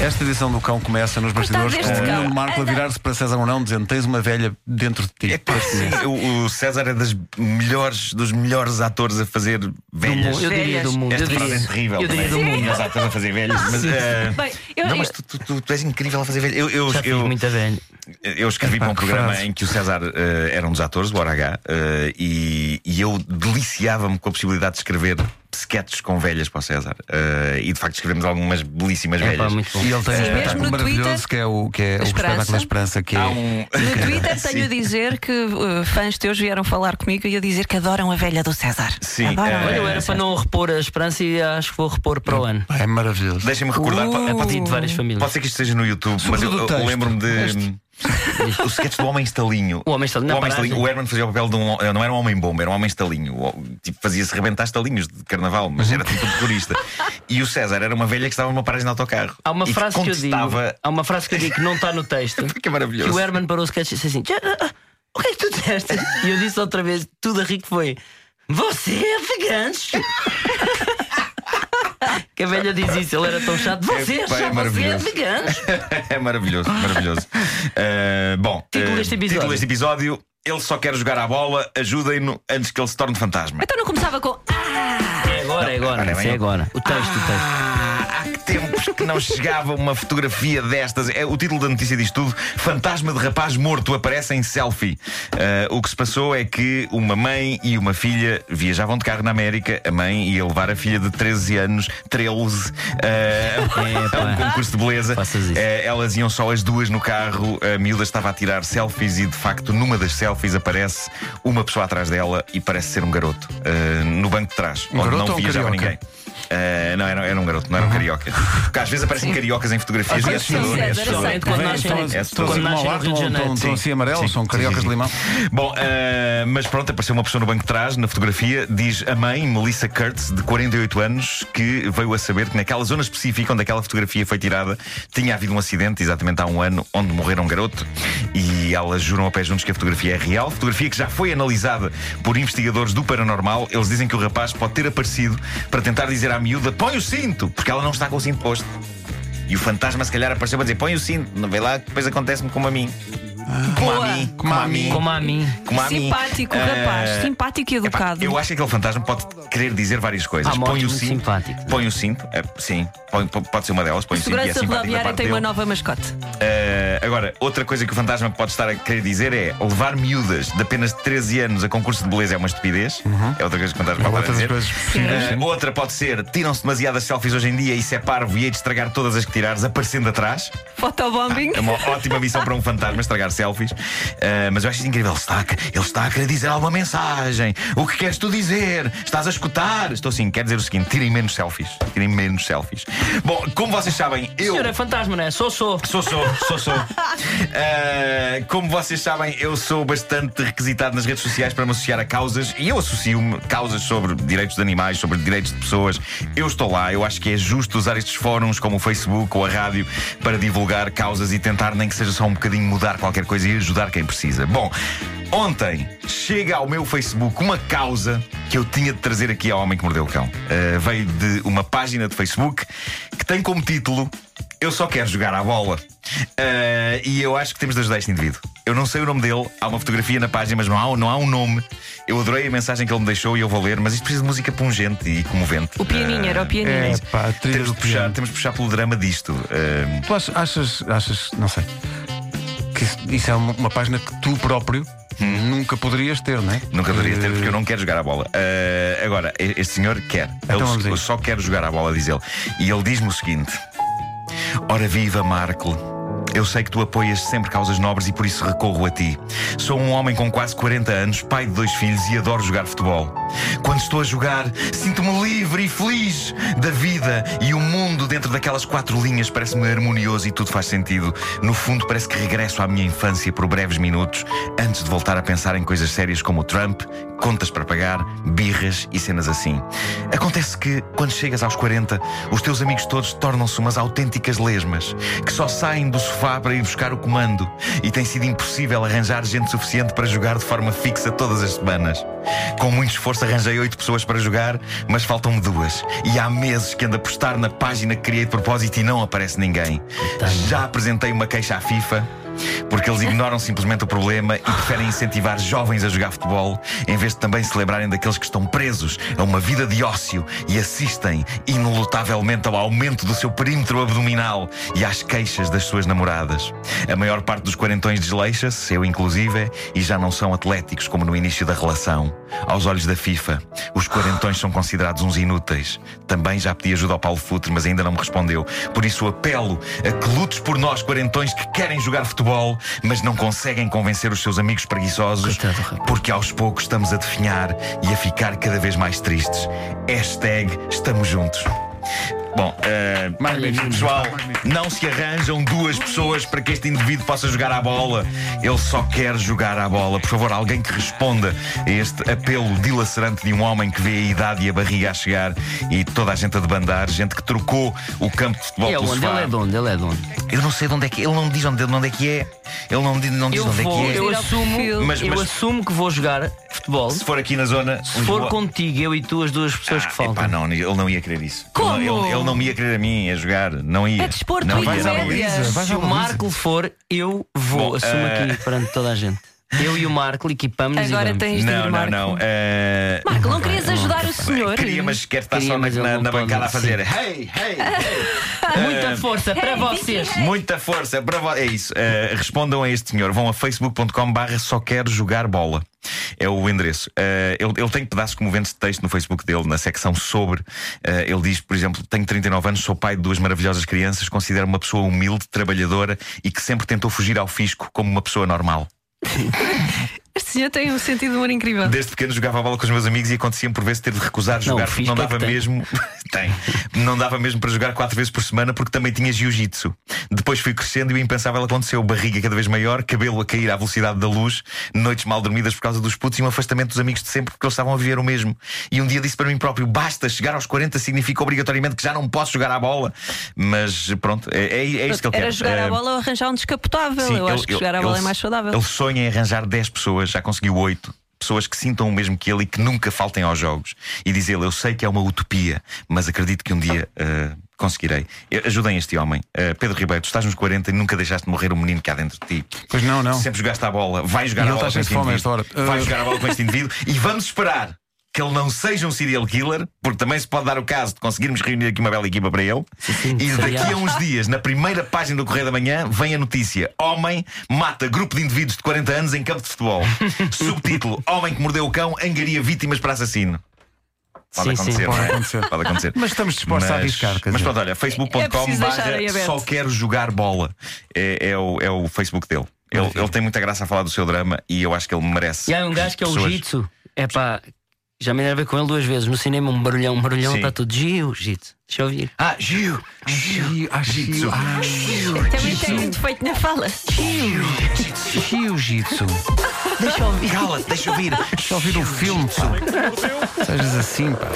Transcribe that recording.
Esta edição do cão começa nos bastidores com o cão. Nuno Marco a virar-se para César Mourão dizendo tens uma velha dentro de ti. É pá, sim, o, o César é das melhores, dos melhores atores a fazer velhas. Eu diria do mundo. Eu Esta frase diria, é terrível. eu diria do mundo. Os atores a fazer velhas. Mas, eh, Bem, eu- não, mas eu- tu, tu- tu és incrível a fazer velhas. Eu, eu, Já eu, muita velha. eu escrevi para um programa frase. em que o César eh, era um dos atores, o Hora H, eh, e, e eu deliciava-me com a possibilidade de escrever sketches com velhas para o César. Eh, e de facto escrevemos algumas belíssimas É pá, velhas. bom. E ele tem um Sim, espetáculo mesmo no maravilhoso Twitter, que é o, que é o a espetáculo da Esperança. Que é. Há um. No Twitter tenho a dizer que uh, fãs teus vieram falar comigo e a dizer que adoram a velha do César. Sim, Adoram. eh, Olha, eu era para não repor a esperança e acho que vou repor para o ano. É maravilhoso. Deixem-me recordar. Uh. po- A partir de várias famílias. Pode ser que isto esteja no YouTube, mas eu, eu lembro-me de. O sketch do Homem Estalinho. O Homem Estalinho, O, homem estalinho. o Herman fazia o papel de um. Não era um homem bomba, era um homem estalinho. Tipo, fazia-se rebentar estalinhos de carnaval, mas era tipo um terrorista. E o César era uma velha que estava numa paragem de autocarro. Há uma frase que eu digo. contestava- Há uma frase que eu digo que não está no texto. Que é maravilhoso. Que o Herman parou o sketch e disse assim: "Já, ah, ah, O que é que tu disseste? E eu disse outra vez, tudo a rir que foi: Você é vegancho. Que a velha diz isso, ele era tão chato. Você, É, pá, é é maravilhoso. é maravilhoso, maravilhoso. Uh, bom, Título uh, deste episódio. título deste episódio: Ele só quer jogar à bola, ajudem-no antes que ele se torne fantasma. Então não começava com. Ah! É agora, é agora, Ora, isso bem, é agora. O texto, o texto. Tempos que não chegava uma fotografia destas. É, o título da notícia diz tudo: Fantasma de rapaz morto aparece em selfie. Ah, o que se passou é que uma mãe e uma filha viajavam de carro na América. A mãe ia levar a filha de 13 anos, 13, ah, a um concurso de beleza. Ah, elas iam só as duas no carro. A miúda estava a tirar selfies e, de facto, numa das selfies aparece uma pessoa atrás dela e parece ser um garoto ah, no banco de trás, Um onde garoto não ou um viajava carioca? ninguém. Uh, não, era, era um garoto, não era um carioca. Porque às vezes aparecem cariocas em fotografias Ah, e é assustador. é sim, assustador. estão- é assustador. assim estão- estão assim amarelos, Sim, são sim, cariocas de limão. Bom, uh, mas pronto, apareceu uma pessoa no banco de trás, na fotografia, diz a mãe, Melissa Kurtz, de 48 anos, que veio a saber que naquela zona específica onde aquela fotografia foi tirada, tinha havido um acidente, exatamente há um ano, onde morreram um garoto. E elas juram a pé juntos que a fotografia é real. Fotografia que já foi analisada por investigadores do paranormal. Eles dizem que o rapaz pode ter aparecido para tentar dizer à miúda: põe o cinto, porque ela não está com o cinto posto. E o fantasma, se calhar, apareceu para dizer: põe o cinto, não vê lá, que depois acontece-me como a mim. A Boa. mim, como a mim. Como a mim. A. Simpático, Eh, rapaz. Simpático e epá, educado. eu acho que aquele fantasma pode querer dizer várias coisas. Mortes põe o cinto. simpáticas. Põe o cinto. é, sim, põe- pode ser uma delas. Põe o cinto e é Segurança simpático rodoviária tem uma nova mascote. Uh, agora, outra coisa que o fantasma pode estar a querer dizer é levar miúdas de apenas 13 anos a concurso de beleza é uma estupidez. É outra coisa que o fantasma pode Outras dizer. Uh, outra pode ser tiram-se demasiadas selfies hoje em dia, isso é parvo e hei de estragar todas as que tirares, aparecendo atrás. Fotobombing. É uma ótima missão para um fantasma estragar selfies. Uh, mas eu acho isso incrível. Ele está, a, ele está a querer dizer alguma mensagem. O que queres tu dizer? Estás a escutar? Estou sim, quer dizer o seguinte: tirem menos selfies. Tirem menos selfies. Bom, como vocês sabem, eu. Senhor é fantasma, não é? Sou, sou. Sou, sou, sou, sou. Uh, como vocês sabem, eu sou bastante requisitado nas redes sociais para me associar a causas e eu associo-me causas sobre direitos de animais, sobre direitos de pessoas. Eu estou lá, eu acho que é justo usar estes fóruns como o Facebook ou a rádio para divulgar causas e tentar, nem que seja só um bocadinho, mudar qualquer coisa e ajudar quem precisa. Bom, ontem chega ao meu Facebook uma causa que eu tinha de trazer aqui ao Homem que Mordeu o Cão. Uh, veio de uma página de Facebook que tem como título Eu só quero jogar à bola. Uh, e eu acho que temos de ajudar este indivíduo. Eu não sei o nome dele, há uma fotografia na página, mas não há, não há um nome. Eu adorei a mensagem que ele me deixou e eu vou ler, mas isto precisa de música pungente e comovente. O pianinho, era o pianinho. É pá, Temos de, puxar, piano. temos de puxar pelo drama disto. Uh, Tu ach- achas, achas, não sei, que isso, é uma, página que tu próprio nunca poderias ter, não é? Nunca deveria ter, Eh, porque eu não quero jogar a bola. Uh, agora, este senhor quer. Então Ele- eu só quero jogar a bola, diz ele. E ele diz-me o seguinte: Ora viva, Marco. Eu sei que tu apoias sempre causas nobres e por isso recorro a ti. Sou um homem com quase 40 anos, pai de dois filhos e adoro jogar futebol. Quando estou a jogar, sinto-me livre e feliz da vida e o mundo dentro daquelas quatro linhas parece-me harmonioso e tudo faz sentido. No fundo, parece que regresso à minha infância por breves minutos antes de voltar a pensar em coisas sérias como o Trump, contas para pagar, birras e cenas assim. Acontece que, quando chegas aos 40, os teus amigos todos tornam-se umas autênticas lesmas que só saem do sofá para ir buscar o comando e tem sido impossível arranjar gente suficiente para jogar de forma fixa todas as semanas. Com muito esforço arranjei oito pessoas para jogar, mas faltam-me duas. E há meses que ando a postar na página que criei de propósito e não aparece ninguém. Já apresentei uma queixa à FIFA. Porque eles ignoram simplesmente o problema e preferem incentivar jovens a jogar futebol em vez de também se lembrarem daqueles que estão presos a uma vida de ócio e assistem inelutavelmente ao aumento do seu perímetro abdominal e às queixas das suas namoradas. A maior parte dos quarentões desleixa-se, eu inclusive, e já não são atléticos como no início da relação. Aos olhos da FIFA, os quarentões são considerados uns inúteis. Também já pedi ajuda ao Paulo Futre, mas ainda não me respondeu. Por isso apelo a que lutes por nós, quarentões que querem jogar futebol, mas não conseguem convencer os seus amigos preguiçosos, porque aos poucos estamos a definhar e a ficar cada vez mais tristes. Hashtag estamos juntos. Bom, eh, Magnífico. pessoal, não se arranjam duas pessoas para que este indivíduo possa jogar à bola. Ele só quer jogar à bola. Por favor, alguém que responda a este apelo dilacerante de um homem que vê a idade e a barriga a chegar e toda a gente a debandar, gente que trocou o campo de futebol É pelo onde? sofá. Ele é de onde? Ele é de onde? Eu não sei de onde é que ele não diz onde, onde é que é. Ele não, diz- não diz Eu onde vou, é que é. eu assumo, perfil. Mas- eu mas- assumo que vou jogar futebol. Se for aqui na zona. Se for contigo, eu e tu, as duas pessoas Ah, que faltam. epá, não, ele não ia querer isso. Como? Ele, ele- ele não me ia querer a mim a jogar. Não ia. É desporto não e Se o. Marco for, eu vou. Bom, assumo eh, aqui perante toda a gente. Eu e o Marco equipamos-nos e Agora vamos. tens de Não, ir, não, Marco. não. eh, Marco, não querias ajudar o senhor? Queria, mas quer estar Queria, só na, mas ele na- não na pode, bancada a fazer hey, hey, hey. Muita força para vocês. Muita força para vo- É isso. Eh, respondam a este senhor. Vão a facebook.com/barra só quero jogar bola. É o endereço. Eh, ele, ele tem pedaços comoventes de texto no Facebook dele, na secção sobre. Eh, ele diz, por exemplo, tenho 39 anos, sou pai de duas maravilhosas crianças, considero uma pessoa humilde, trabalhadora e que sempre tentou fugir ao fisco como uma pessoa normal. Este senhor tem um sentido de humor incrível. Desde pequeno jogava a bola com os meus amigos e acontecia por vezes ter de recusar Não, jogar porque não é que dava tem. mesmo. tem. Não dava mesmo para jogar quatro vezes por semana porque também tinha jiu-jitsu. Depois fui crescendo e o impensável aconteceu. Barriga cada vez maior, cabelo a cair à velocidade da luz, noites mal dormidas por causa dos putos e um afastamento dos amigos de sempre porque eles estavam a viver o mesmo. E um dia disse para mim próprio: basta, chegar aos 40 significa obrigatoriamente que já não posso jogar à bola. Mas pronto, é, é, é isto que ele Era quer. jogar Eh, a bola ou arranjar um descapotável. Sim, Eu ele- acho que ele- jogar a bola ele- é mais saudável. Ele sonha em arranjar 10 pessoas, já conseguiu 8. Pessoas que sintam o mesmo que ele e que nunca faltem aos jogos. E diz ele: Eu sei que é uma utopia, mas acredito que um dia eh, conseguirei. Eh, Ajudem este homem. Eh, Pedro Ribeiro, tu estás nos 40 e nunca deixaste de morrer o menino que há dentro de ti. Pois não, não. Sempre jogaste a bola, vai jogar E a bola com este indivíduo. Vai Uh, jogar a bola com este indivíduo e vamos esperar que ele não seja um serial killer, porque também se pode dar o caso de conseguirmos reunir aqui uma bela equipa para ele. sim, e daqui a serial. uns dias, na primeira página do Correio da Manhã, vem a notícia: Homem mata grupo de indivíduos de 40 anos em campo de futebol. Subtítulo: Homem que mordeu o cão angaria vítimas para assassino. Pode Sim, sim, acontecer, pode não é? acontecer. Pode acontecer. Mas estamos dispostos a arriscar, Mas pronto, olha, É facebook.com aí barra só quero jogar bola. É, é o, é o Facebook dele. Ele, ele tem muita graça a falar do seu drama e eu acho que ele merece. E há um gajo que é o Jitsu. É pá, já me a ver com ele duas vezes. No cinema, um barulhão, um barulhão, Sim. está tudo Jiu-Jitsu. Deixa eu ouvir. Ah, Gil! Gil, ah, Gil, ah, Também tem muito feito na fala. Jiu-jitsu. Cala-te, deixa eu ouvir. Deixa eu ouvir o filme, pá. Sejas assim, pá.